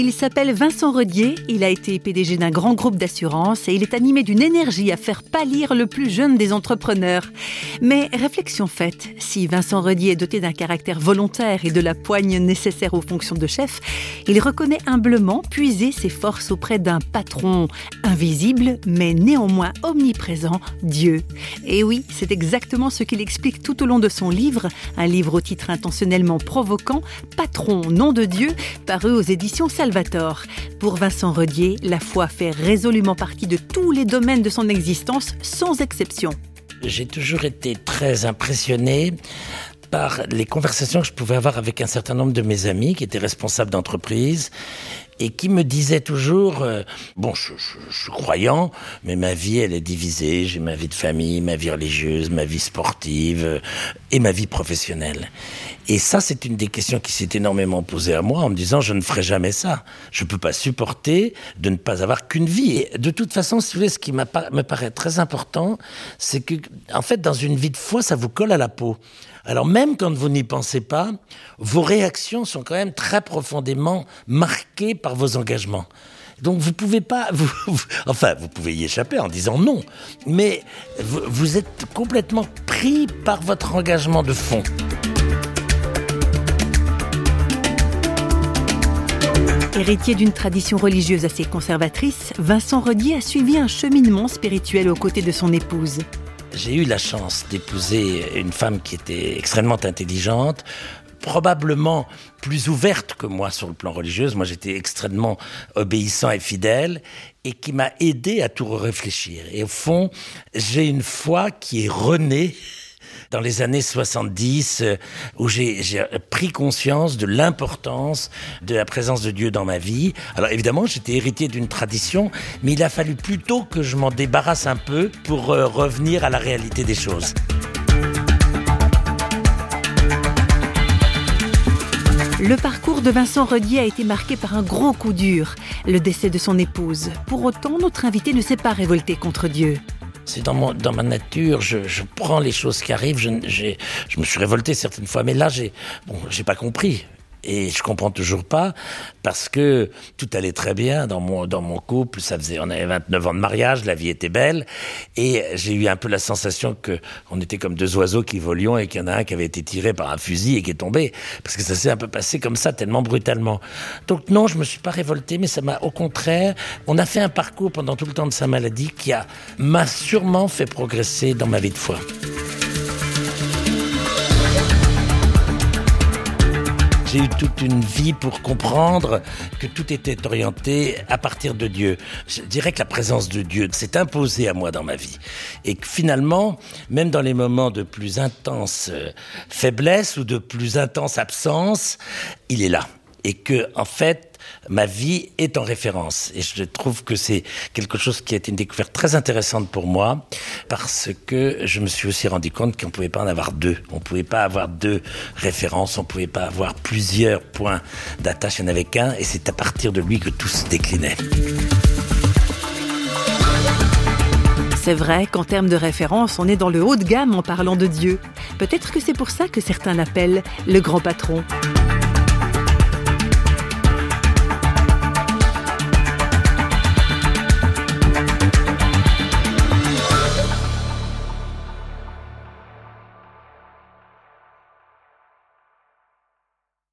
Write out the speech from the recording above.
Il s'appelle Vincent Rodier, il a été PDG d'un grand groupe d'assurance et il est animé d'une énergie à faire pâlir le plus jeune des entrepreneurs. Mais réflexion faite, si Vincent Rodier est doté d'un caractère volontaire et de la poigne nécessaire aux fonctions de chef, il reconnaît humblement puiser ses forces auprès d'un patron invisible mais néanmoins omniprésent, Dieu. Et oui, c'est exactement ce qu'il explique tout au long de son livre, un livre au titre intentionnellement provoquant, Patron, nom de Dieu, paru aux éditions Pour Vincent Redier, la foi fait résolument partie de tous les domaines de son existence, sans exception. J'ai toujours été très impressionné par les conversations que je pouvais avoir avec un certain nombre de mes amis qui étaient responsables d'entreprise et qui me disaient toujours, euh, bon, je, suis croyant, mais ma vie, elle est divisée. J'ai ma vie de famille, ma vie religieuse, ma vie sportive euh, et ma vie professionnelle. Et ça, c'est une des questions qui s'est énormément posée à moi en me disant, je ne ferai jamais ça. Je ne peux pas supporter de ne pas avoir qu'une vie. Et de toute façon, si vous voulez, ce qui me paraît très important, c'est que, en fait, dans une vie de foi, ça vous colle à la peau. Alors même quand vous n'y pensez pas, vos réactions sont quand même très profondément marquées par vos engagements. Donc vous pouvez pas, enfin vous pouvez y échapper en disant non, mais vous êtes complètement pris par votre engagement de fond. Héritier d'une tradition religieuse assez conservatrice, Vincent Rodier a suivi un cheminement spirituel aux côtés de son épouse. J'ai eu la chance d'épouser une femme qui était extrêmement intelligente, probablement plus ouverte que moi sur le plan religieux. Moi, j'étais extrêmement obéissant et fidèle et qui m'a aidé à tout réfléchir. Et au fond, j'ai une foi qui est renée dans les années 70 euh, où j'ai pris conscience de l'importance de la présence de Dieu dans ma vie. Alors évidemment, j'étais héritier d'une tradition, mais il a fallu plutôt que je m'en débarrasse un peu pour euh, revenir à la réalité des choses. Le parcours de Vincent Redier a été marqué par un gros coup dur, le décès de son épouse. Pour autant, notre invité ne s'est pas révolté contre Dieu. C'est dans, dans ma nature, je, prends les choses qui arrivent. Je, je me suis révolté certaines fois, mais là, j'ai bon, pas compris. Et je comprends toujours pas parce que tout allait très bien dans mon dans mon couple. Ça faisait on avait 29 ans de mariage, la vie était belle et j'ai eu un peu la sensation que on était comme deux oiseaux qui volions et qu'il y en a un qui avait été tiré par un fusil et qui est tombé parce que ça s'est un peu passé comme ça tellement brutalement. Donc non, je me suis pas révolté, mais ça m'a au contraire. On a fait un parcours pendant tout le temps de sa maladie qui a m'a sûrement fait progresser dans ma vie de foi. J'ai eu toute une vie pour comprendre que tout était orienté à partir de Dieu. Je dirais que la présence de Dieu s'est imposée à moi dans ma vie. Et que finalement, même dans les moments de plus intense euh, faiblesse ou de plus intense absence, il est là. Et que, en fait, ma vie est en référence. Et je trouve que c'est quelque chose qui a été une découverte très intéressante pour moi, parce que je me suis aussi rendu compte qu'on ne pouvait pas en avoir deux. On ne pouvait pas avoir deux références, on ne pouvait pas avoir plusieurs points d'attache, il n'y en avait qu'un, et c'est à partir de lui que tout se déclinait. C'est vrai qu'en termes de référence, on est dans le haut de gamme en parlant de Dieu. Peut-être que c'est pour ça que certains l'appellent le grand patron.